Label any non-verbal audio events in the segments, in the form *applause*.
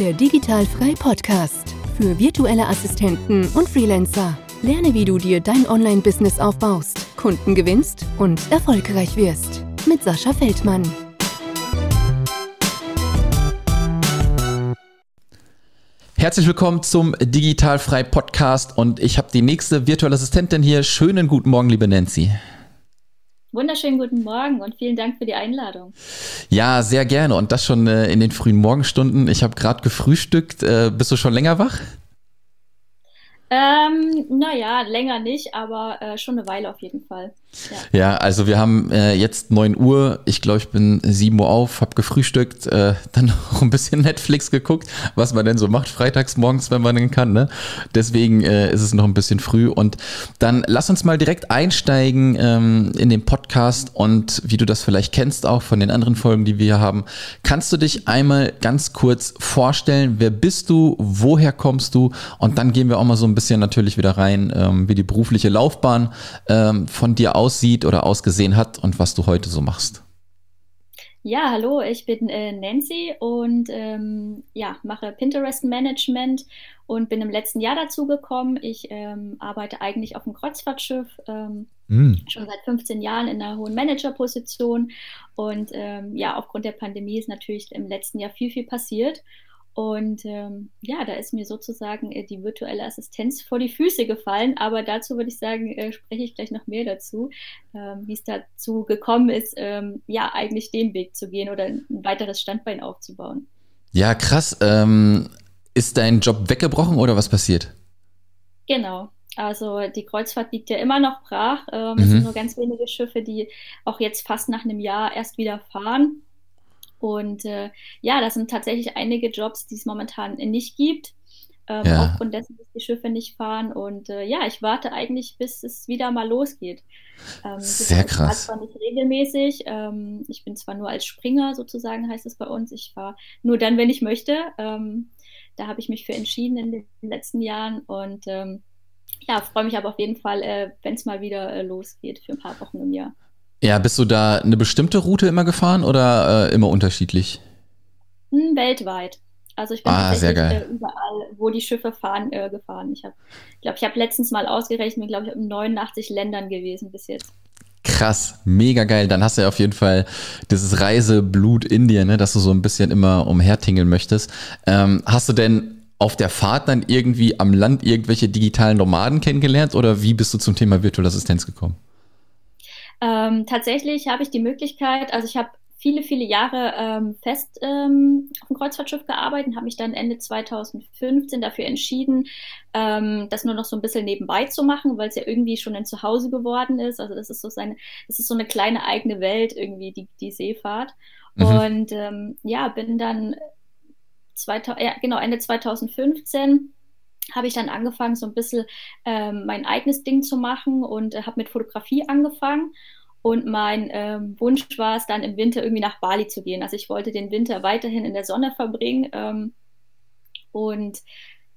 Der Digitalfrei Podcast für virtuelle Assistenten und Freelancer. Lerne, wie du dir dein Online-Business aufbaust, Kunden gewinnst und erfolgreich wirst. Mit Sascha Feldmann. Herzlich willkommen zum Digitalfrei Podcast und ich habe die nächste virtuelle Assistentin hier. Schönen guten Morgen, liebe Nancy. Wunderschönen guten Morgen und vielen Dank für die Einladung. Ja, sehr gerne und das schon äh, in den frühen Morgenstunden. Ich habe gerade gefrühstückt. Äh, bist du schon länger wach? Ähm, naja, länger nicht, aber äh, schon eine Weile auf jeden Fall. Ja, ja also wir haben äh, jetzt 9 Uhr. Ich glaube, ich bin 7 Uhr auf, habe gefrühstückt, äh, dann *laughs* noch ein bisschen Netflix geguckt, was man denn so macht freitags morgens, wenn man denn kann. Ne? Deswegen äh, ist es noch ein bisschen früh. Und dann lass uns mal direkt einsteigen ähm, in den Podcast und wie du das vielleicht kennst auch von den anderen Folgen, die wir hier haben. Kannst du dich einmal ganz kurz vorstellen? Wer bist du? Woher kommst du? Und dann gehen wir auch mal so ein bisschen natürlich wieder rein, ähm, wie die berufliche Laufbahn ähm, von dir aussieht oder ausgesehen hat und was du heute so machst. Ja, hallo, ich bin äh, Nancy und ähm, ja, mache Pinterest Management und bin im letzten Jahr dazu gekommen. Ich ähm, arbeite eigentlich auf dem Kreuzfahrtschiff, ähm, mm. schon seit 15 Jahren in einer hohen Managerposition. Und ähm, ja, aufgrund der Pandemie ist natürlich im letzten Jahr viel, viel passiert. Und ähm, ja, da ist mir sozusagen äh, die virtuelle Assistenz vor die Füße gefallen. Aber dazu würde ich sagen, äh, spreche ich gleich noch mehr dazu, ähm, wie es dazu gekommen ist, ähm, ja, eigentlich den Weg zu gehen oder ein weiteres Standbein aufzubauen. Ja, krass. Ähm, ist dein Job weggebrochen oder was passiert? Genau. Also die Kreuzfahrt liegt ja immer noch brach. Mhm. Es sind nur ganz wenige Schiffe, die auch jetzt fast nach einem Jahr erst wieder fahren. Und äh, ja, das sind tatsächlich einige Jobs, die es momentan nicht gibt. Ähm, ja. Aufgrund dessen, dass die Schiffe nicht fahren. Und äh, ja, ich warte eigentlich, bis es wieder mal losgeht. Ähm, Sehr krass. zwar nicht regelmäßig. Ähm, ich bin zwar nur als Springer, sozusagen heißt es bei uns. Ich fahre nur dann, wenn ich möchte. Ähm, da habe ich mich für entschieden in den letzten Jahren. Und ähm, ja, freue mich aber auf jeden Fall, äh, wenn es mal wieder äh, losgeht für ein paar Wochen im Jahr. Ja, bist du da eine bestimmte Route immer gefahren oder äh, immer unterschiedlich? Hm, weltweit. Also ich bin ah, tatsächlich äh, überall, wo die Schiffe fahren, äh, gefahren. Ich glaube, ich, hab, ich habe letztens mal ausgerechnet, bin, glaube ich, in 89 Ländern gewesen bis jetzt. Krass, mega geil. Dann hast du ja auf jeden Fall dieses Reiseblut in dir, ne, dass du so ein bisschen immer umhertingeln möchtest. Ähm, hast du denn auf der Fahrt dann irgendwie am Land irgendwelche digitalen Nomaden kennengelernt oder wie bist du zum Thema Virtual Assistenz gekommen? Ähm, tatsächlich habe ich die Möglichkeit, also ich habe viele, viele Jahre ähm, fest ähm, auf dem Kreuzfahrtschiff gearbeitet und habe mich dann Ende 2015 dafür entschieden, ähm, das nur noch so ein bisschen nebenbei zu machen, weil es ja irgendwie schon ein Zuhause geworden ist. Also das ist so seine, das ist so eine kleine eigene Welt irgendwie, die, die Seefahrt. Mhm. Und ähm, ja, bin dann 2000, ja, genau, Ende 2015 habe ich dann angefangen, so ein bisschen ähm, mein eigenes Ding zu machen und äh, habe mit Fotografie angefangen. Und mein ähm, Wunsch war es dann im Winter irgendwie nach Bali zu gehen. Also ich wollte den Winter weiterhin in der Sonne verbringen ähm, und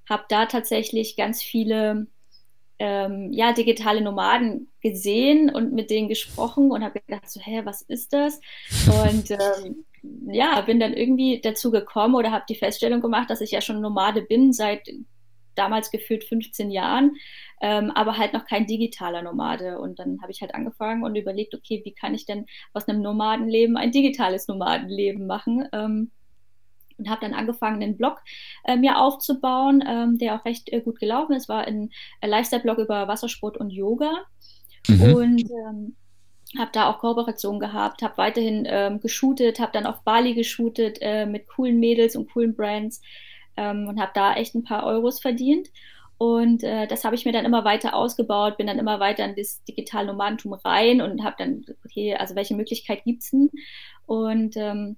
habe da tatsächlich ganz viele ähm, ja, digitale Nomaden gesehen und mit denen gesprochen und habe gedacht, so, hä, was ist das? Und ähm, ja, bin dann irgendwie dazu gekommen oder habe die Feststellung gemacht, dass ich ja schon Nomade bin seit damals gefühlt 15 Jahren, ähm, aber halt noch kein digitaler Nomade. Und dann habe ich halt angefangen und überlegt, okay, wie kann ich denn aus einem Nomadenleben ein digitales Nomadenleben machen? Ähm, und habe dann angefangen, einen Blog äh, mir aufzubauen, ähm, der auch recht äh, gut gelaufen ist. War ein äh, Lifestyle-Blog über Wassersport und Yoga. Mhm. Und ähm, habe da auch Kooperation gehabt, habe weiterhin ähm, geshootet, habe dann auf Bali geshootet äh, mit coolen Mädels und coolen Brands ähm, und habe da echt ein paar Euros verdient. Und äh, das habe ich mir dann immer weiter ausgebaut, bin dann immer weiter in das digitale Nomadentum rein und habe dann, okay, also welche Möglichkeit gibt es denn? Und ähm,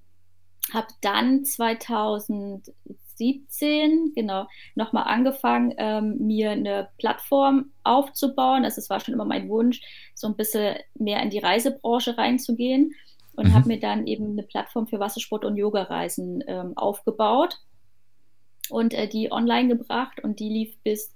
habe dann 2017 genau nochmal angefangen, ähm, mir eine Plattform aufzubauen. Also es war schon immer mein Wunsch, so ein bisschen mehr in die Reisebranche reinzugehen und mhm. habe mir dann eben eine Plattform für Wassersport und Yoga-Reisen ähm, aufgebaut und äh, die online gebracht und die lief bis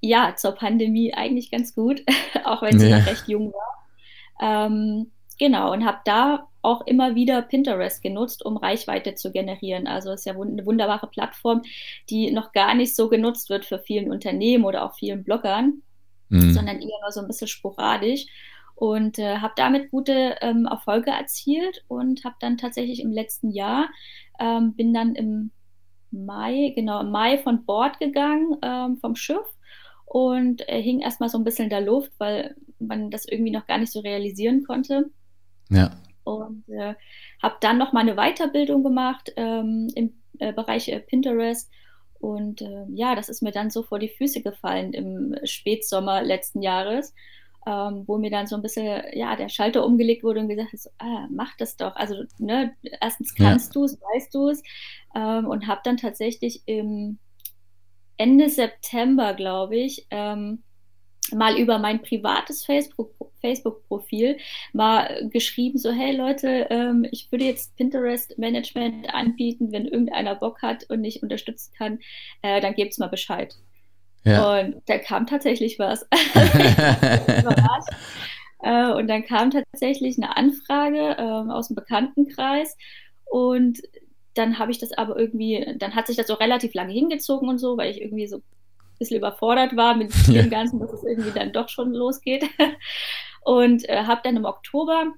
ja zur Pandemie eigentlich ganz gut, *laughs* auch wenn sie ja. noch recht jung war. Ähm, genau und habe da auch immer wieder Pinterest genutzt, um Reichweite zu generieren. Also es ist ja eine wunderbare Plattform, die noch gar nicht so genutzt wird für vielen Unternehmen oder auch vielen Bloggern, mhm. sondern eher nur so ein bisschen sporadisch. Und äh, habe damit gute ähm, Erfolge erzielt und habe dann tatsächlich im letzten Jahr, ähm, bin dann im Mai, genau, im Mai von Bord gegangen ähm, vom Schiff und äh, hing erstmal so ein bisschen in der Luft, weil man das irgendwie noch gar nicht so realisieren konnte. Ja. Und äh, habe dann noch mal eine Weiterbildung gemacht ähm, im äh, Bereich äh, Pinterest. Und äh, ja, das ist mir dann so vor die Füße gefallen im Spätsommer letzten Jahres, ähm, wo mir dann so ein bisschen ja, der Schalter umgelegt wurde und gesagt so, ah, mach das doch. Also ne, erstens kannst ja. du es, weißt du es. Ähm, und habe dann tatsächlich im Ende September, glaube ich, ähm, mal über mein privates Facebook-Profil mal geschrieben, so hey Leute, ähm, ich würde jetzt Pinterest-Management anbieten, wenn irgendeiner Bock hat und nicht unterstützen kann, äh, dann gebt's mal Bescheid. Ja. Und da kam tatsächlich was. *laughs* äh, und dann kam tatsächlich eine Anfrage äh, aus dem Bekanntenkreis und dann habe ich das aber irgendwie, dann hat sich das so relativ lange hingezogen und so, weil ich irgendwie so ein bisschen überfordert war mit *laughs* dem ja. Ganzen, dass es irgendwie dann doch schon losgeht. *laughs* Und äh, habe dann im Oktober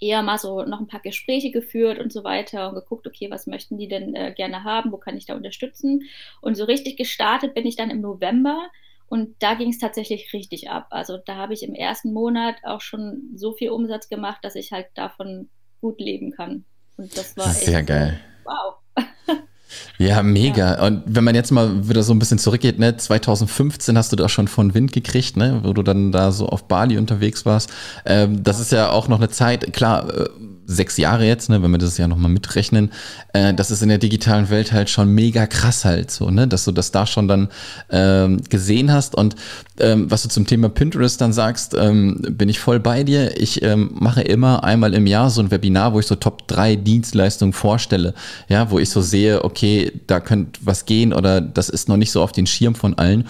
eher mal so noch ein paar Gespräche geführt und so weiter und geguckt, okay, was möchten die denn äh, gerne haben, wo kann ich da unterstützen? Und so richtig gestartet bin ich dann im November und da ging es tatsächlich richtig ab. Also da habe ich im ersten Monat auch schon so viel Umsatz gemacht, dass ich halt davon gut leben kann. Und das war sehr geil. Wow. *laughs* Ja, mega. Ja. Und wenn man jetzt mal wieder so ein bisschen zurückgeht, ne, 2015 hast du da schon von Wind gekriegt, ne, wo du dann da so auf Bali unterwegs warst. Ähm, das ist ja auch noch eine Zeit, klar, äh, sechs Jahre jetzt, ne, wenn wir das ja nochmal mitrechnen, äh, das ist in der digitalen Welt halt schon mega krass halt so, ne, dass du das da schon dann ähm, gesehen hast und ähm, was du zum Thema Pinterest dann sagst, ähm, bin ich voll bei dir. Ich ähm, mache immer einmal im Jahr so ein Webinar, wo ich so Top 3 Dienstleistungen vorstelle, ja, wo ich so sehe, okay, da könnte was gehen oder das ist noch nicht so auf den Schirm von allen.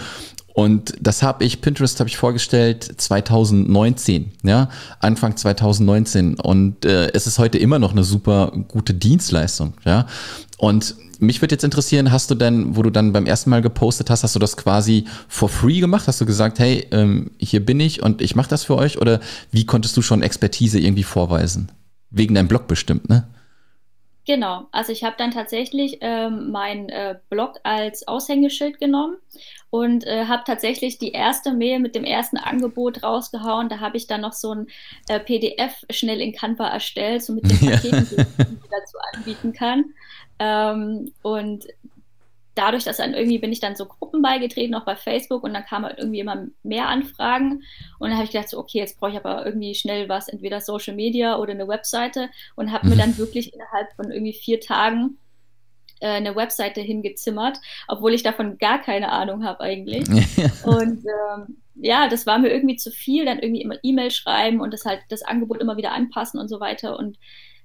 Und das habe ich, Pinterest habe ich vorgestellt 2019, ja, Anfang 2019. Und äh, es ist heute immer noch eine super gute Dienstleistung, ja. Und mich würde jetzt interessieren, hast du denn, wo du dann beim ersten Mal gepostet hast, hast du das quasi for free gemacht? Hast du gesagt, hey, ähm, hier bin ich und ich mache das für euch? Oder wie konntest du schon Expertise irgendwie vorweisen? Wegen deinem Blog bestimmt, ne? Genau, also ich habe dann tatsächlich ähm, meinen äh, Blog als Aushängeschild genommen und äh, habe tatsächlich die erste Mail mit dem ersten Angebot rausgehauen. Da habe ich dann noch so ein äh, PDF schnell in Canva erstellt, so mit den *laughs* Paketen, ja. die ich dazu anbieten kann. Ähm, und dadurch, dass dann irgendwie bin ich dann so Gruppen beigetreten, auch bei Facebook, und dann kamen halt irgendwie immer mehr Anfragen. Und dann habe ich gedacht, so, okay, jetzt brauche ich aber irgendwie schnell was, entweder Social Media oder eine Webseite und habe mir *laughs* dann wirklich innerhalb von irgendwie vier Tagen äh, eine Webseite hingezimmert, obwohl ich davon gar keine Ahnung habe eigentlich. *laughs* und ähm, ja, das war mir irgendwie zu viel, dann irgendwie immer E-Mail schreiben und das halt das Angebot immer wieder anpassen und so weiter. Und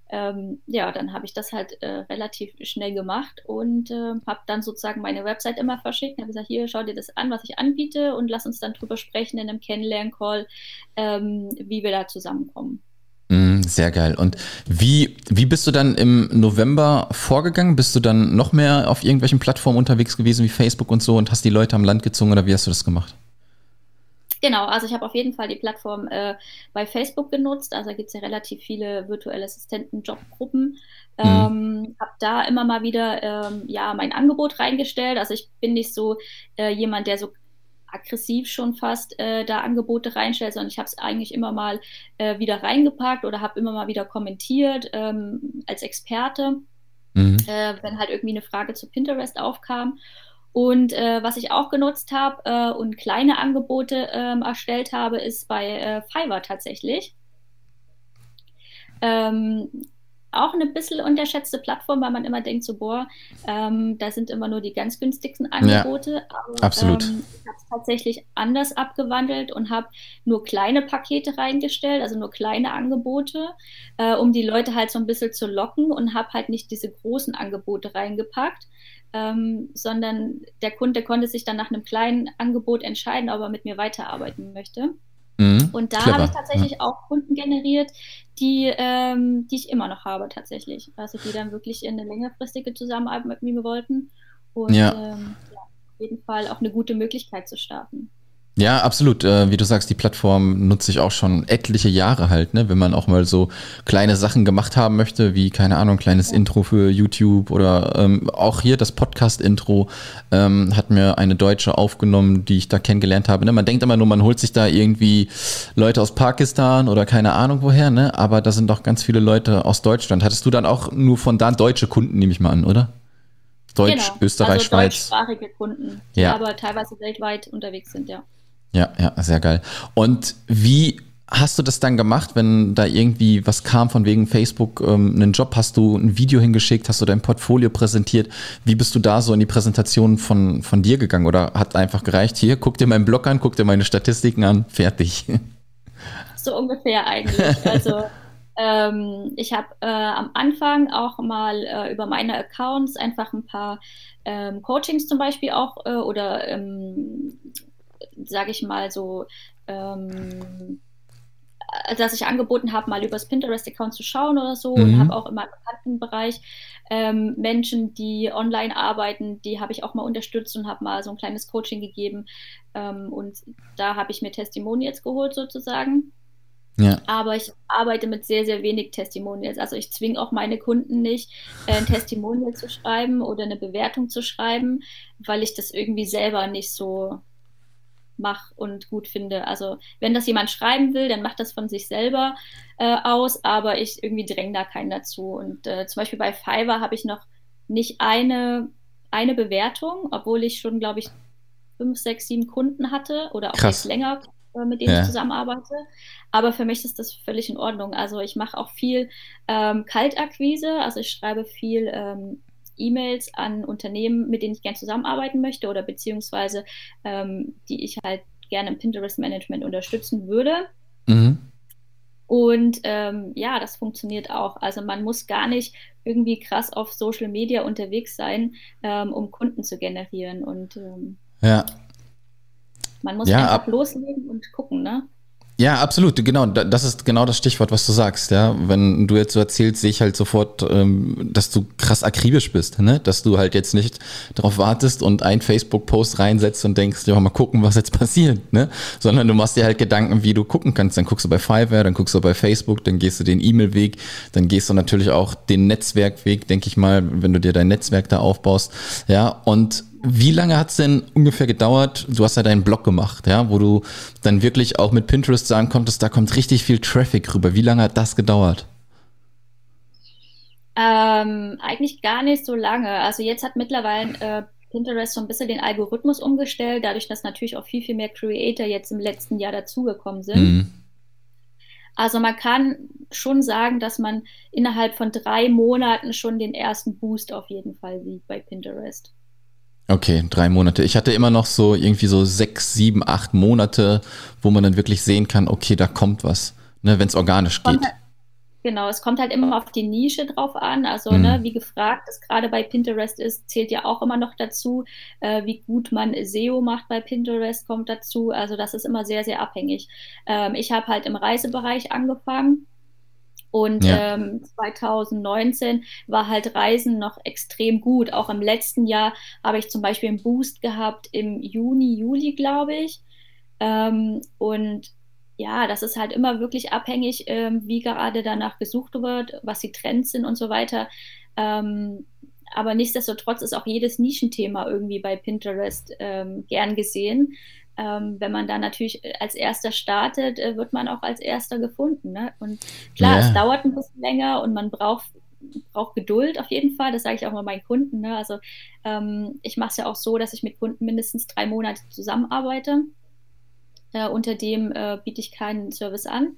ähm, ja, dann habe ich das halt äh, relativ schnell gemacht und äh, habe dann sozusagen meine Website immer verschickt. Habe gesagt, hier schau dir das an, was ich anbiete und lass uns dann drüber sprechen in einem Kennenlern-Call, ähm, wie wir da zusammenkommen. Mm, sehr geil. Und wie, wie bist du dann im November vorgegangen? Bist du dann noch mehr auf irgendwelchen Plattformen unterwegs gewesen wie Facebook und so und hast die Leute am Land gezogen oder wie hast du das gemacht? Genau, also ich habe auf jeden Fall die Plattform äh, bei Facebook genutzt. Also da gibt es ja relativ viele virtuelle Assistenten-Jobgruppen. Mhm. Ähm, habe da immer mal wieder ähm, ja mein Angebot reingestellt. Also ich bin nicht so äh, jemand, der so aggressiv schon fast äh, da Angebote reinstellt, sondern ich habe es eigentlich immer mal äh, wieder reingepackt oder habe immer mal wieder kommentiert ähm, als Experte, mhm. äh, wenn halt irgendwie eine Frage zu Pinterest aufkam. Und äh, was ich auch genutzt habe äh, und kleine Angebote ähm, erstellt habe, ist bei äh, Fiverr tatsächlich. Ähm, auch eine bisschen unterschätzte Plattform, weil man immer denkt, so, boah, ähm, da sind immer nur die ganz günstigsten Angebote. Ja, Aber, absolut. Ähm, ich habe es tatsächlich anders abgewandelt und habe nur kleine Pakete reingestellt, also nur kleine Angebote, äh, um die Leute halt so ein bisschen zu locken und habe halt nicht diese großen Angebote reingepackt ähm, sondern der Kunde konnte sich dann nach einem kleinen Angebot entscheiden, ob er mit mir weiterarbeiten möchte. Mhm, und da habe ich tatsächlich ja. auch Kunden generiert, die, ähm, die ich immer noch habe tatsächlich. Also die dann wirklich in eine längerfristige Zusammenarbeit mit mir wollten. Und ja. Ähm, ja, auf jeden Fall auch eine gute Möglichkeit zu starten. Ja, absolut. Äh, wie du sagst, die Plattform nutze ich auch schon etliche Jahre halt, ne? Wenn man auch mal so kleine Sachen gemacht haben möchte, wie, keine Ahnung, kleines. Intro für YouTube oder ähm, auch hier das Podcast-Intro ähm, hat mir eine Deutsche aufgenommen, die ich da kennengelernt habe. Ne? Man denkt immer nur, man holt sich da irgendwie Leute aus Pakistan oder keine Ahnung woher, ne? Aber da sind doch ganz viele Leute aus Deutschland. Hattest du dann auch nur von da deutsche Kunden, nehme ich mal an, oder? Deutsch, genau. Österreich, also Schweiz. Deutschsprachige Kunden, die ja. aber teilweise weltweit unterwegs sind, ja. Ja, ja, sehr geil. Und wie hast du das dann gemacht, wenn da irgendwie was kam von wegen Facebook, ähm, einen Job, hast du ein Video hingeschickt, hast du dein Portfolio präsentiert? Wie bist du da so in die Präsentation von, von dir gegangen? Oder hat einfach gereicht, hier, guck dir meinen Blog an, guck dir meine Statistiken an, fertig? *laughs* So ungefähr eigentlich. Also ähm, ich habe äh, am Anfang auch mal äh, über meine Accounts einfach ein paar ähm, Coachings zum Beispiel auch äh, oder ähm, sage ich mal so, ähm, dass ich angeboten habe, mal übers Pinterest-Account zu schauen oder so. Mhm. Und habe auch in meinem Bekanntenbereich ähm, Menschen, die online arbeiten, die habe ich auch mal unterstützt und habe mal so ein kleines Coaching gegeben. Ähm, und da habe ich mir Testimonials geholt sozusagen. Ja. Aber ich arbeite mit sehr, sehr wenig Testimonials. Also ich zwinge auch meine Kunden nicht, äh, ein Testimonial zu schreiben oder eine Bewertung zu schreiben, weil ich das irgendwie selber nicht so mache und gut finde. Also wenn das jemand schreiben will, dann macht das von sich selber äh, aus, aber ich irgendwie dränge da keinen dazu. Und äh, zum Beispiel bei Fiverr habe ich noch nicht eine, eine Bewertung, obwohl ich schon, glaube ich, fünf, sechs, sieben Kunden hatte oder auch Krass. länger, äh, mit denen ja. ich zusammenarbeite. Aber für mich ist das völlig in Ordnung. Also ich mache auch viel ähm, Kaltakquise, also ich schreibe viel ähm, E-Mails an Unternehmen, mit denen ich gerne zusammenarbeiten möchte oder beziehungsweise ähm, die ich halt gerne im Pinterest-Management unterstützen würde. Mhm. Und ähm, ja, das funktioniert auch. Also man muss gar nicht irgendwie krass auf Social Media unterwegs sein, ähm, um Kunden zu generieren. Und ähm, ja. man muss ja, einfach loslegen und gucken, ne? Ja, absolut, genau. Das ist genau das Stichwort, was du sagst, ja. Wenn du jetzt so erzählst, sehe ich halt sofort, ähm, dass du krass akribisch bist, ne? Dass du halt jetzt nicht darauf wartest und einen Facebook-Post reinsetzt und denkst, ja, mal gucken, was jetzt passiert, ne? Sondern du machst dir halt Gedanken, wie du gucken kannst. Dann guckst du bei Fiverr, dann guckst du bei Facebook, dann gehst du den E-Mail-Weg, dann gehst du natürlich auch den Netzwerkweg, denke ich mal, wenn du dir dein Netzwerk da aufbaust, ja. Und wie lange hat es denn ungefähr gedauert? Du hast ja deinen Blog gemacht, ja, wo du dann wirklich auch mit Pinterest sagen konntest, da kommt richtig viel Traffic rüber. Wie lange hat das gedauert? Ähm, eigentlich gar nicht so lange. Also jetzt hat mittlerweile äh, Pinterest so ein bisschen den Algorithmus umgestellt, dadurch, dass natürlich auch viel, viel mehr Creator jetzt im letzten Jahr dazugekommen sind. Mhm. Also man kann schon sagen, dass man innerhalb von drei Monaten schon den ersten Boost auf jeden Fall sieht bei Pinterest. Okay, drei Monate. Ich hatte immer noch so irgendwie so sechs, sieben, acht Monate, wo man dann wirklich sehen kann, okay, da kommt was, ne, wenn es organisch geht. Halt, genau, es kommt halt immer auf die Nische drauf an. Also, mhm. ne, wie gefragt es gerade bei Pinterest ist, zählt ja auch immer noch dazu. Äh, wie gut man SEO macht bei Pinterest kommt dazu. Also, das ist immer sehr, sehr abhängig. Ähm, ich habe halt im Reisebereich angefangen und ja. ähm, 2019 war halt Reisen noch extrem gut. Auch im letzten Jahr habe ich zum Beispiel einen Boost gehabt im Juni, Juli, glaube ich. Ähm, und ja, das ist halt immer wirklich abhängig, ähm, wie gerade danach gesucht wird, was die Trends sind und so weiter. Ähm, aber nichtsdestotrotz ist auch jedes Nischenthema irgendwie bei Pinterest ähm, gern gesehen ähm, wenn man da natürlich äh, als erster startet, äh, wird man auch als erster gefunden. Ne? Und klar, ja. es dauert ein bisschen länger und man braucht braucht Geduld auf jeden Fall. Das sage ich auch mal meinen Kunden. Ne? Also ähm, ich mache es ja auch so, dass ich mit Kunden mindestens drei Monate zusammenarbeite. Äh, unter dem äh, biete ich keinen Service an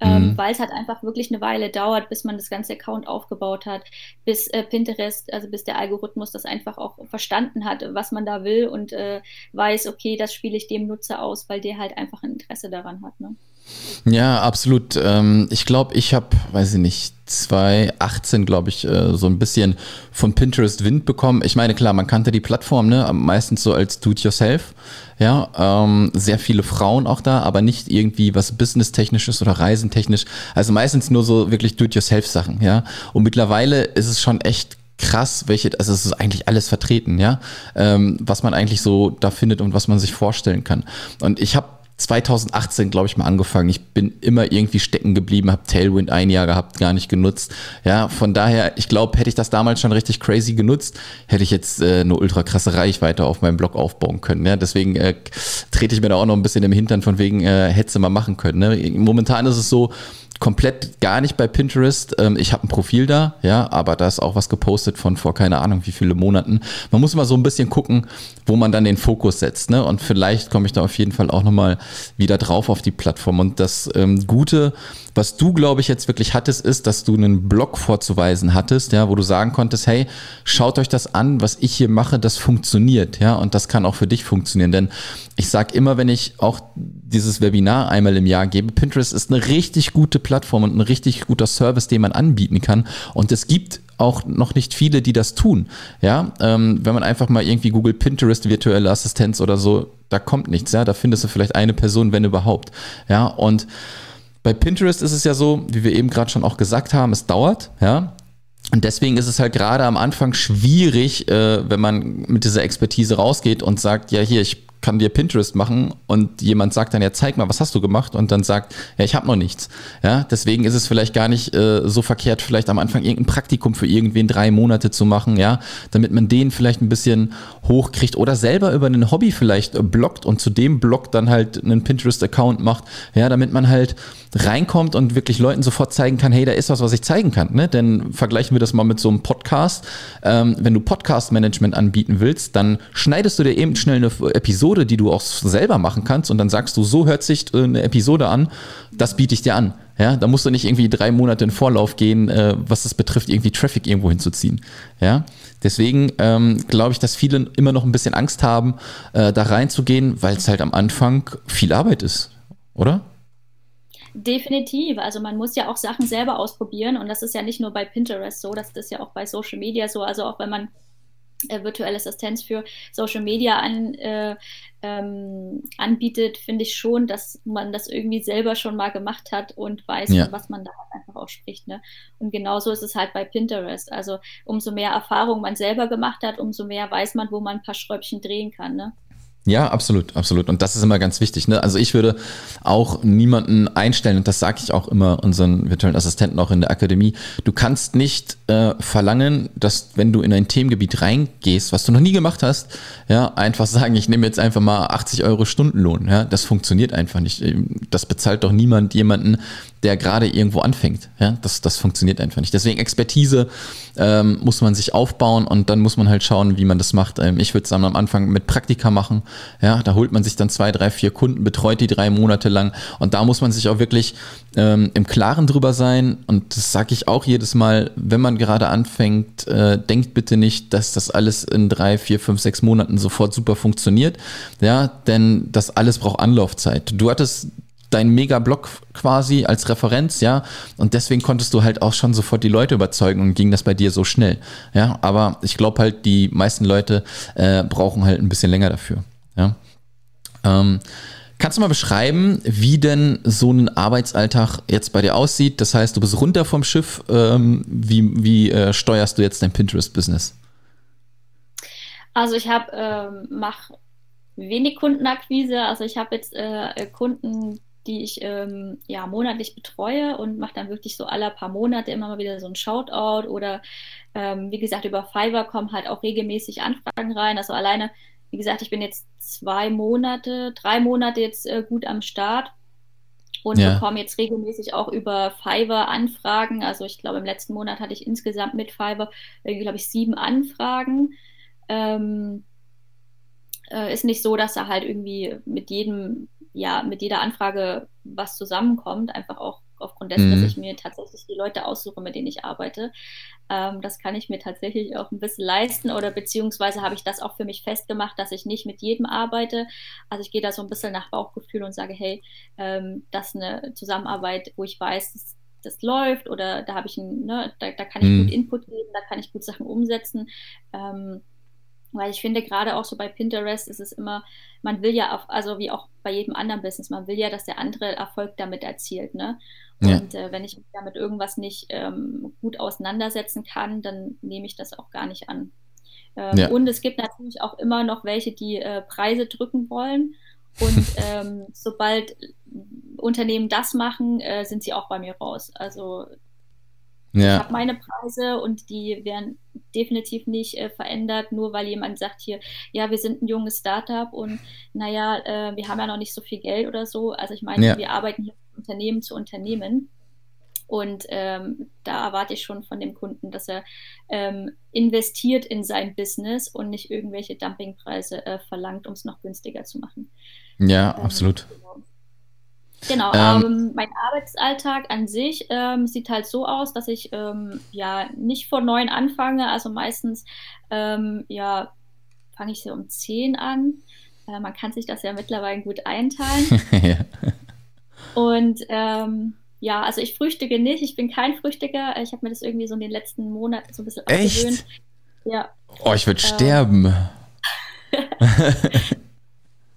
ähm, mhm. weil es halt einfach wirklich eine Weile dauert, bis man das ganze Account aufgebaut hat, bis äh, Pinterest, also bis der Algorithmus das einfach auch verstanden hat, was man da will und äh, weiß, okay, das spiele ich dem Nutzer aus, weil der halt einfach ein Interesse daran hat. Ne? Ja, absolut. Ähm, ich glaube, ich habe, weiß ich nicht, 2018, glaube ich, äh, so ein bisschen von Pinterest Wind bekommen. Ich meine, klar, man kannte die Plattform, ne? meistens so als Do-it-yourself. Ja, ähm, sehr viele Frauen auch da, aber nicht irgendwie was businesstechnisches oder reisentechnisch. Also meistens nur so wirklich Do-it-yourself-Sachen, ja. Und mittlerweile ist es schon echt krass, welche, also es ist eigentlich alles vertreten, ja, ähm, was man eigentlich so da findet und was man sich vorstellen kann. Und ich habe 2018, glaube ich, mal angefangen. Ich bin immer irgendwie stecken geblieben, habe Tailwind ein Jahr gehabt, gar nicht genutzt. Ja, von daher, ich glaube, hätte ich das damals schon richtig crazy genutzt, hätte ich jetzt äh, eine ultra krasse Reichweite auf meinem Blog aufbauen können. Ja, deswegen äh, trete ich mir da auch noch ein bisschen im Hintern von wegen, äh, hätte mal machen können. Ne? Momentan ist es so, komplett gar nicht bei Pinterest. Ähm, ich habe ein Profil da, ja, aber da ist auch was gepostet von vor keine Ahnung wie viele Monaten. Man muss mal so ein bisschen gucken, wo man dann den Fokus setzt, ne? Und vielleicht komme ich da auf jeden Fall auch nochmal wieder drauf auf die Plattform. Und das ähm, Gute, was du, glaube ich, jetzt wirklich hattest, ist, dass du einen Blog vorzuweisen hattest, ja, wo du sagen konntest, hey, schaut euch das an, was ich hier mache, das funktioniert, ja, und das kann auch für dich funktionieren. Denn ich sage immer, wenn ich auch dieses Webinar einmal im Jahr gebe, Pinterest ist eine richtig gute Plattform und ein richtig guter Service, den man anbieten kann. Und es gibt auch noch nicht viele, die das tun. Ja, ähm, wenn man einfach mal irgendwie Google Pinterest virtuelle Assistenz oder so, da kommt nichts. Ja, da findest du vielleicht eine Person, wenn überhaupt. Ja, und bei Pinterest ist es ja so, wie wir eben gerade schon auch gesagt haben, es dauert. Ja, und deswegen ist es halt gerade am Anfang schwierig, äh, wenn man mit dieser Expertise rausgeht und sagt, ja hier, ich kann dir Pinterest machen und jemand sagt dann, ja, zeig mal, was hast du gemacht? Und dann sagt, ja, ich habe noch nichts. Ja, deswegen ist es vielleicht gar nicht äh, so verkehrt, vielleicht am Anfang irgendein Praktikum für irgendwen drei Monate zu machen, ja, damit man den vielleicht ein bisschen hochkriegt oder selber über ein Hobby vielleicht äh, blockt und zu dem Blog dann halt einen Pinterest-Account macht, ja, damit man halt reinkommt und wirklich Leuten sofort zeigen kann, hey, da ist was, was ich zeigen kann. Ne? Denn vergleichen wir das mal mit so einem Podcast. Ähm, wenn du Podcast-Management anbieten willst, dann schneidest du dir eben schnell eine Episode, die du auch selber machen kannst und dann sagst du, so hört sich äh, eine Episode an, das biete ich dir an. Ja, da musst du nicht irgendwie drei Monate in Vorlauf gehen, äh, was das betrifft, irgendwie Traffic irgendwo hinzuziehen. Ja, deswegen ähm, glaube ich, dass viele immer noch ein bisschen Angst haben, äh, da reinzugehen, weil es halt am Anfang viel Arbeit ist, oder? Definitiv. Also man muss ja auch Sachen selber ausprobieren und das ist ja nicht nur bei Pinterest so, das ist ja auch bei Social Media so. Also auch wenn man äh, virtuelle Assistenz für Social Media an, äh, ähm, anbietet, finde ich schon, dass man das irgendwie selber schon mal gemacht hat und weiß, ja. was man da einfach auch spricht. Ne? Und genauso ist es halt bei Pinterest. Also umso mehr Erfahrung man selber gemacht hat, umso mehr weiß man, wo man ein paar Schräubchen drehen kann. Ne? Ja, absolut, absolut. Und das ist immer ganz wichtig. Ne? Also ich würde auch niemanden einstellen, und das sage ich auch immer unseren virtuellen Assistenten auch in der Akademie. Du kannst nicht äh, verlangen, dass wenn du in ein Themengebiet reingehst, was du noch nie gemacht hast, ja, einfach sagen, ich nehme jetzt einfach mal 80 Euro Stundenlohn. Ja? Das funktioniert einfach nicht. Das bezahlt doch niemand jemanden, der gerade irgendwo anfängt. Ja, das, das funktioniert einfach nicht. Deswegen Expertise ähm, muss man sich aufbauen und dann muss man halt schauen, wie man das macht. Ähm, ich würde es am Anfang mit Praktika machen. Ja, da holt man sich dann zwei, drei, vier Kunden, betreut die drei Monate lang und da muss man sich auch wirklich ähm, im Klaren drüber sein. Und das sage ich auch jedes Mal, wenn man gerade anfängt, äh, denkt bitte nicht, dass das alles in drei, vier, fünf, sechs Monaten sofort super funktioniert. Ja, denn das alles braucht Anlaufzeit. Du hattest dein Mega-Blog quasi als Referenz, ja. Und deswegen konntest du halt auch schon sofort die Leute überzeugen und ging das bei dir so schnell. Ja, aber ich glaube halt, die meisten Leute äh, brauchen halt ein bisschen länger dafür. Ja. Ähm, kannst du mal beschreiben, wie denn so ein Arbeitsalltag jetzt bei dir aussieht? Das heißt, du bist runter vom Schiff. Ähm, wie wie äh, steuerst du jetzt dein Pinterest-Business? Also ich habe ähm, mach wenig Kundenakquise. Also ich habe jetzt äh, Kunden, die ich ähm, ja monatlich betreue und mache dann wirklich so alle paar Monate immer mal wieder so ein Shoutout oder ähm, wie gesagt, über Fiverr kommen halt auch regelmäßig Anfragen rein. Also alleine, wie gesagt, ich bin jetzt zwei Monate, drei Monate jetzt äh, gut am Start und ja. bekomme jetzt regelmäßig auch über Fiverr Anfragen. Also ich glaube, im letzten Monat hatte ich insgesamt mit Fiverr, äh, glaube ich, sieben Anfragen. Ähm, äh, ist nicht so, dass da halt irgendwie mit jedem ja mit jeder Anfrage was zusammenkommt, einfach auch aufgrund dessen, mhm. dass ich mir tatsächlich die Leute aussuche, mit denen ich arbeite. Ähm, das kann ich mir tatsächlich auch ein bisschen leisten oder beziehungsweise habe ich das auch für mich festgemacht, dass ich nicht mit jedem arbeite. Also ich gehe da so ein bisschen nach Bauchgefühl und sage, hey, ähm, das ist eine Zusammenarbeit, wo ich weiß, das, das läuft oder da habe ich ein, ne, da, da, kann ich mhm. gut Input geben, da kann ich gut Sachen umsetzen. Ähm, weil ich finde, gerade auch so bei Pinterest ist es immer, man will ja, auf, also wie auch bei jedem anderen Business, man will ja, dass der andere Erfolg damit erzielt. Ne? Und ja. äh, wenn ich mich damit irgendwas nicht ähm, gut auseinandersetzen kann, dann nehme ich das auch gar nicht an. Ähm, ja. Und es gibt natürlich auch immer noch welche, die äh, Preise drücken wollen. Und *laughs* ähm, sobald Unternehmen das machen, äh, sind sie auch bei mir raus. Also ja. Ich habe meine Preise und die werden definitiv nicht äh, verändert, nur weil jemand sagt hier, ja, wir sind ein junges Startup und naja, äh, wir haben ja noch nicht so viel Geld oder so. Also ich meine, ja. wir arbeiten hier Unternehmen zu Unternehmen. Und ähm, da erwarte ich schon von dem Kunden, dass er ähm, investiert in sein Business und nicht irgendwelche Dumpingpreise äh, verlangt, um es noch günstiger zu machen. Ja, ähm, absolut. Genau. Ähm, ähm, mein Arbeitsalltag an sich ähm, sieht halt so aus, dass ich ähm, ja nicht vor neun anfange, also meistens ähm, ja fange ich so um zehn an. Äh, man kann sich das ja mittlerweile gut einteilen. *laughs* ja. Und ähm, ja, also ich frühstücke nicht, ich bin kein Frühstücker. Ich habe mir das irgendwie so in den letzten Monaten so ein bisschen Echt? abgewöhnt. Ja. Oh, ich würde sterben. *laughs* *laughs*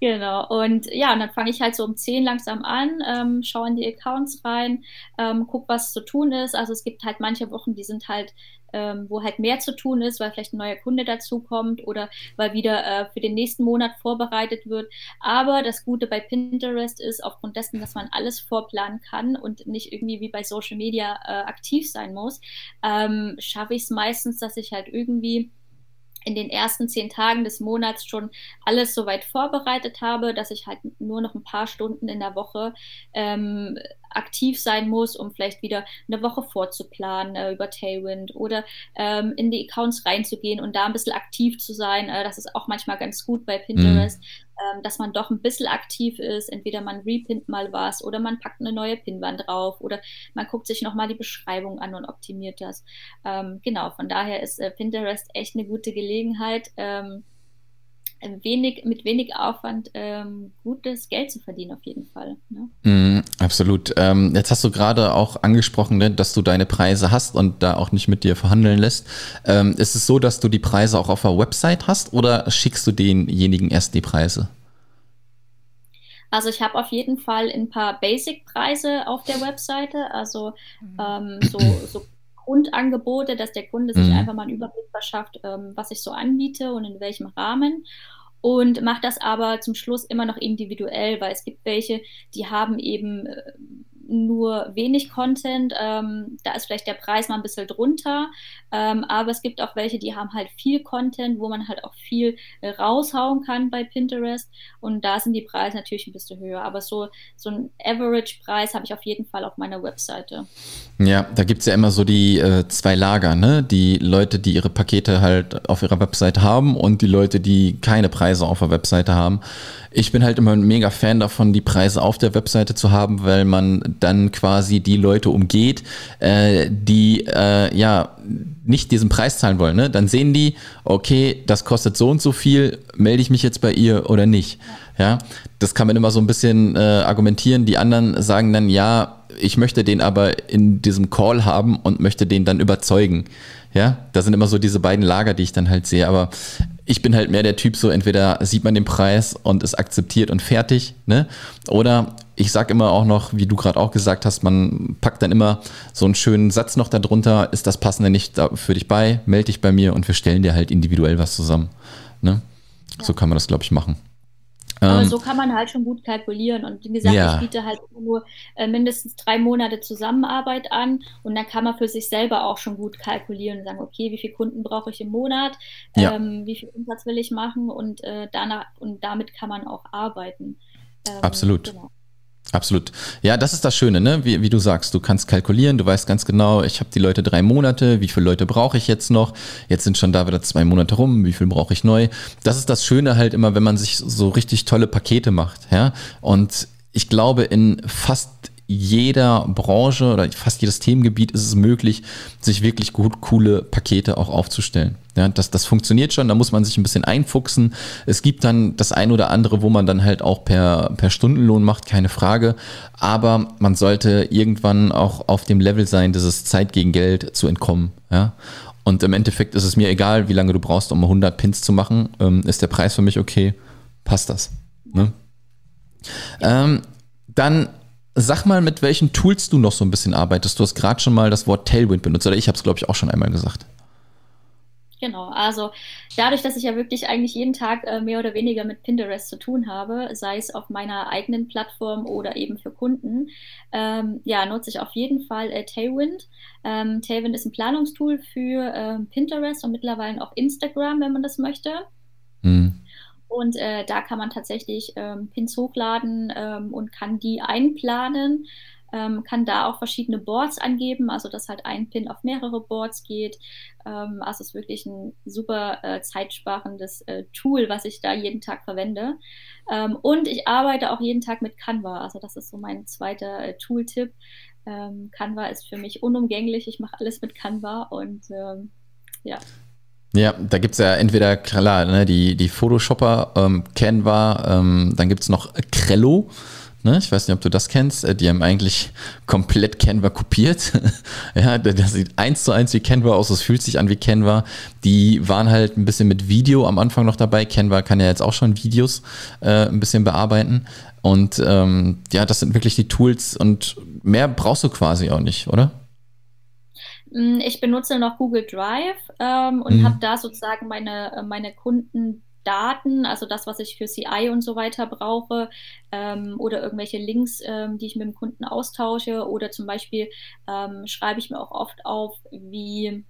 Genau, und ja, und dann fange ich halt so um 10 langsam an, ähm, schaue in die Accounts rein, ähm, guck, was zu tun ist. Also es gibt halt manche Wochen, die sind halt, ähm, wo halt mehr zu tun ist, weil vielleicht ein neuer Kunde dazukommt oder weil wieder äh, für den nächsten Monat vorbereitet wird. Aber das Gute bei Pinterest ist, aufgrund dessen, dass man alles vorplanen kann und nicht irgendwie wie bei Social Media äh, aktiv sein muss, ähm, schaffe ich es meistens, dass ich halt irgendwie in den ersten zehn Tagen des Monats schon alles so weit vorbereitet habe, dass ich halt nur noch ein paar Stunden in der Woche ähm, aktiv sein muss, um vielleicht wieder eine Woche vorzuplanen äh, über Tailwind oder ähm, in die Accounts reinzugehen und da ein bisschen aktiv zu sein. Äh, das ist auch manchmal ganz gut bei Pinterest, mhm. ähm, dass man doch ein bisschen aktiv ist. Entweder man repinnt mal was oder man packt eine neue Pinwand drauf oder man guckt sich nochmal die Beschreibung an und optimiert das. Ähm, genau, von daher ist äh, Pinterest echt eine gute Gelegenheit ähm, wenig, mit wenig Aufwand ähm, gutes Geld zu verdienen, auf jeden Fall. Ne? Mm, absolut. Ähm, jetzt hast du gerade auch angesprochen, ne, dass du deine Preise hast und da auch nicht mit dir verhandeln lässt. Ähm, ist es so, dass du die Preise auch auf der Website hast oder schickst du denjenigen erst die Preise? Also ich habe auf jeden Fall ein paar Basic-Preise auf der Webseite, also mhm. ähm, so, so Grundangebote, dass der Kunde sich mhm. einfach mal einen Überblick verschafft, ähm, was ich so anbiete und in welchem Rahmen. Und macht das aber zum Schluss immer noch individuell, weil es gibt welche, die haben eben äh, nur wenig Content. Ähm, da ist vielleicht der Preis mal ein bisschen drunter. Ähm, aber es gibt auch welche, die haben halt viel Content, wo man halt auch viel äh, raushauen kann bei Pinterest. Und da sind die Preise natürlich ein bisschen höher. Aber so, so ein Average-Preis habe ich auf jeden Fall auf meiner Webseite. Ja, da gibt es ja immer so die äh, zwei Lager, ne? Die Leute, die ihre Pakete halt auf ihrer Webseite haben und die Leute, die keine Preise auf der Webseite haben. Ich bin halt immer ein mega Fan davon, die Preise auf der Webseite zu haben, weil man dann quasi die Leute umgeht, äh, die äh, ja nicht diesen Preis zahlen wollen. Ne? Dann sehen die, okay, das kostet so und so viel, melde ich mich jetzt bei ihr oder nicht. Ja, das kann man immer so ein bisschen äh, argumentieren. Die anderen sagen dann, ja, ich möchte den aber in diesem Call haben und möchte den dann überzeugen. Ja, da sind immer so diese beiden Lager, die ich dann halt sehe. Aber ich bin halt mehr der Typ, so entweder sieht man den Preis und ist akzeptiert und fertig, ne? Oder ich sag immer auch noch, wie du gerade auch gesagt hast, man packt dann immer so einen schönen Satz noch darunter, ist das passende nicht für dich bei, melde dich bei mir und wir stellen dir halt individuell was zusammen. Ne? Ja. So kann man das, glaube ich, machen. Aber ähm, so kann man halt schon gut kalkulieren. Und wie gesagt, ja. ich biete halt nur äh, mindestens drei Monate Zusammenarbeit an und dann kann man für sich selber auch schon gut kalkulieren und sagen, okay, wie viele Kunden brauche ich im Monat, ja. ähm, wie viel Umsatz will ich machen und äh, danach und damit kann man auch arbeiten. Ähm, Absolut. Genau. Absolut. Ja, das ist das Schöne, ne? Wie, wie du sagst, du kannst kalkulieren, du weißt ganz genau, ich habe die Leute drei Monate, wie viele Leute brauche ich jetzt noch? Jetzt sind schon da wieder zwei Monate rum, wie viel brauche ich neu? Das ist das Schöne halt immer, wenn man sich so richtig tolle Pakete macht, ja. Und ich glaube, in fast jeder Branche oder fast jedes Themengebiet ist es möglich, sich wirklich gut coole Pakete auch aufzustellen. Ja, das, das funktioniert schon, da muss man sich ein bisschen einfuchsen. Es gibt dann das ein oder andere, wo man dann halt auch per, per Stundenlohn macht, keine Frage. Aber man sollte irgendwann auch auf dem Level sein, dieses Zeit gegen Geld zu entkommen. Ja? Und im Endeffekt ist es mir egal, wie lange du brauchst, um 100 Pins zu machen. Ähm, ist der Preis für mich okay? Passt das? Ne? Ähm, dann sag mal, mit welchen Tools du noch so ein bisschen arbeitest. Du hast gerade schon mal das Wort Tailwind benutzt, oder ich habe es, glaube ich, auch schon einmal gesagt. Genau, also dadurch, dass ich ja wirklich eigentlich jeden Tag äh, mehr oder weniger mit Pinterest zu tun habe, sei es auf meiner eigenen Plattform oder eben für Kunden, ähm, ja, nutze ich auf jeden Fall äh, Tailwind. Ähm, Tailwind ist ein Planungstool für äh, Pinterest und mittlerweile auch Instagram, wenn man das möchte. Mhm. Und äh, da kann man tatsächlich ähm, Pins hochladen ähm, und kann die einplanen ähm, kann da auch verschiedene Boards angeben, also dass halt ein Pin auf mehrere Boards geht. Ähm, also es ist wirklich ein super äh, zeitsparendes äh, Tool, was ich da jeden Tag verwende. Ähm, und ich arbeite auch jeden Tag mit Canva, also das ist so mein zweiter äh, Tooltip. Ähm, Canva ist für mich unumgänglich, ich mache alles mit Canva und ja. Ja, da gibt es ja entweder, klar, ne, die, die Photoshopper, ähm, Canva, ähm, dann gibt es noch Crello. Ne? Ich weiß nicht, ob du das kennst. Äh, die haben eigentlich komplett Canva kopiert. *laughs* ja, das sieht eins zu eins wie Canva aus. Das fühlt sich an wie Canva. Die waren halt ein bisschen mit Video am Anfang noch dabei. Canva kann ja jetzt auch schon Videos äh, ein bisschen bearbeiten. Und ähm, ja, das sind wirklich die Tools und mehr brauchst du quasi auch nicht, oder? Mm, ich benutze noch Google Drive ähm, und mhm. habe da sozusagen meine, äh, meine Kunden Daten, also das, was ich für CI und so weiter brauche, ähm, oder irgendwelche Links, ähm, die ich mit dem Kunden austausche, oder zum Beispiel ähm, schreibe ich mir auch oft auf, wie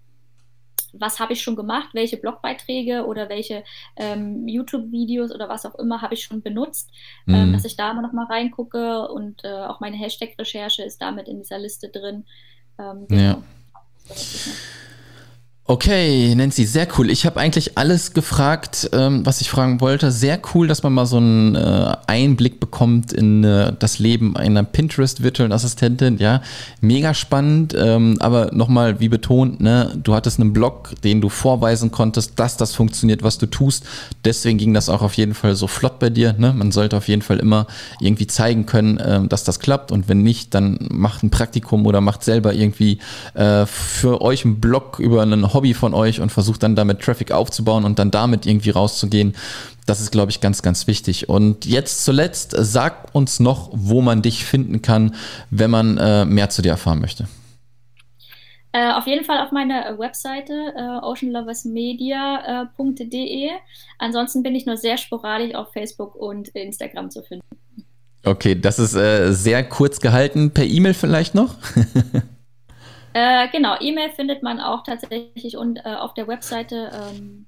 was habe ich schon gemacht, welche Blogbeiträge oder welche ähm, YouTube-Videos oder was auch immer habe ich schon benutzt, ähm, mhm. dass ich da immer noch mal reingucke und äh, auch meine Hashtag-Recherche ist damit in dieser Liste drin. Ähm, genau. Ja. ハハハ。Okay, Nancy, sehr cool. Ich habe eigentlich alles gefragt, ähm, was ich fragen wollte. Sehr cool, dass man mal so einen äh, Einblick bekommt in äh, das Leben einer Pinterest-virtuellen Assistentin. Ja, mega spannend. Ähm, aber nochmal, wie betont, ne, du hattest einen Blog, den du vorweisen konntest, dass das funktioniert, was du tust. Deswegen ging das auch auf jeden Fall so flott bei dir. Ne? Man sollte auf jeden Fall immer irgendwie zeigen können, äh, dass das klappt. Und wenn nicht, dann macht ein Praktikum oder macht selber irgendwie äh, für euch einen Blog über einen Hobby Hobby von euch und versucht dann damit Traffic aufzubauen und dann damit irgendwie rauszugehen. Das ist, glaube ich, ganz, ganz wichtig. Und jetzt zuletzt, sag uns noch, wo man dich finden kann, wenn man äh, mehr zu dir erfahren möchte. Äh, auf jeden Fall auf meiner Webseite äh, oceanloversmedia.de. Ansonsten bin ich nur sehr sporadisch auf Facebook und Instagram zu finden. Okay, das ist äh, sehr kurz gehalten. Per E-Mail vielleicht noch? *laughs* Äh, genau, E-Mail findet man auch tatsächlich und, äh, auf der Webseite. Ähm,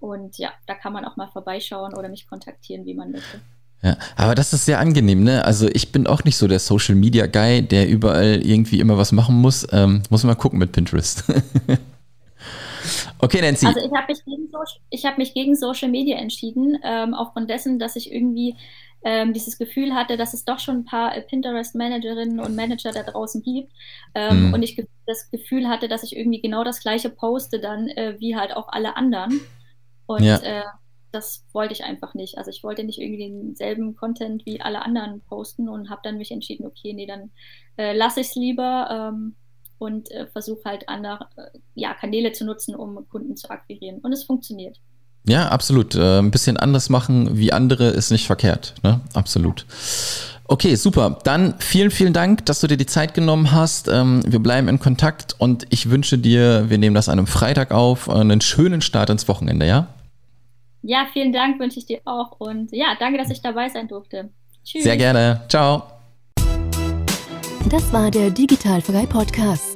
und ja, da kann man auch mal vorbeischauen oder mich kontaktieren, wie man möchte. Ja, aber das ist sehr angenehm, ne? Also ich bin auch nicht so der Social Media Guy, der überall irgendwie immer was machen muss. Ähm, muss mal gucken mit Pinterest. *laughs* okay, Nancy. Also ich habe mich, gegen so hab mich gegen Social Media entschieden, ähm, aufgrund dessen, dass ich irgendwie ähm, dieses Gefühl hatte, dass es doch schon ein paar äh, Pinterest-Managerinnen und Manager da draußen gibt ähm, mhm. und ich das Gefühl hatte, dass ich irgendwie genau das gleiche poste dann äh, wie halt auch alle anderen. Und ja. äh, das wollte ich einfach nicht. Also ich wollte nicht irgendwie denselben Content wie alle anderen posten und habe dann mich entschieden, okay, nee, dann äh, lasse ich es lieber ähm, und äh, versuche halt andere äh, ja, Kanäle zu nutzen, um Kunden zu akquirieren. Und es funktioniert. Ja, absolut. Äh, ein bisschen anders machen wie andere ist nicht verkehrt. Ne? Absolut. Okay, super. Dann vielen, vielen Dank, dass du dir die Zeit genommen hast. Ähm, wir bleiben in Kontakt und ich wünsche dir, wir nehmen das an einem Freitag auf, einen schönen Start ins Wochenende, ja? Ja, vielen Dank wünsche ich dir auch und ja, danke, dass ich dabei sein durfte. Tschüss. Sehr gerne. Ciao. Das war der Digitalfrei Podcast.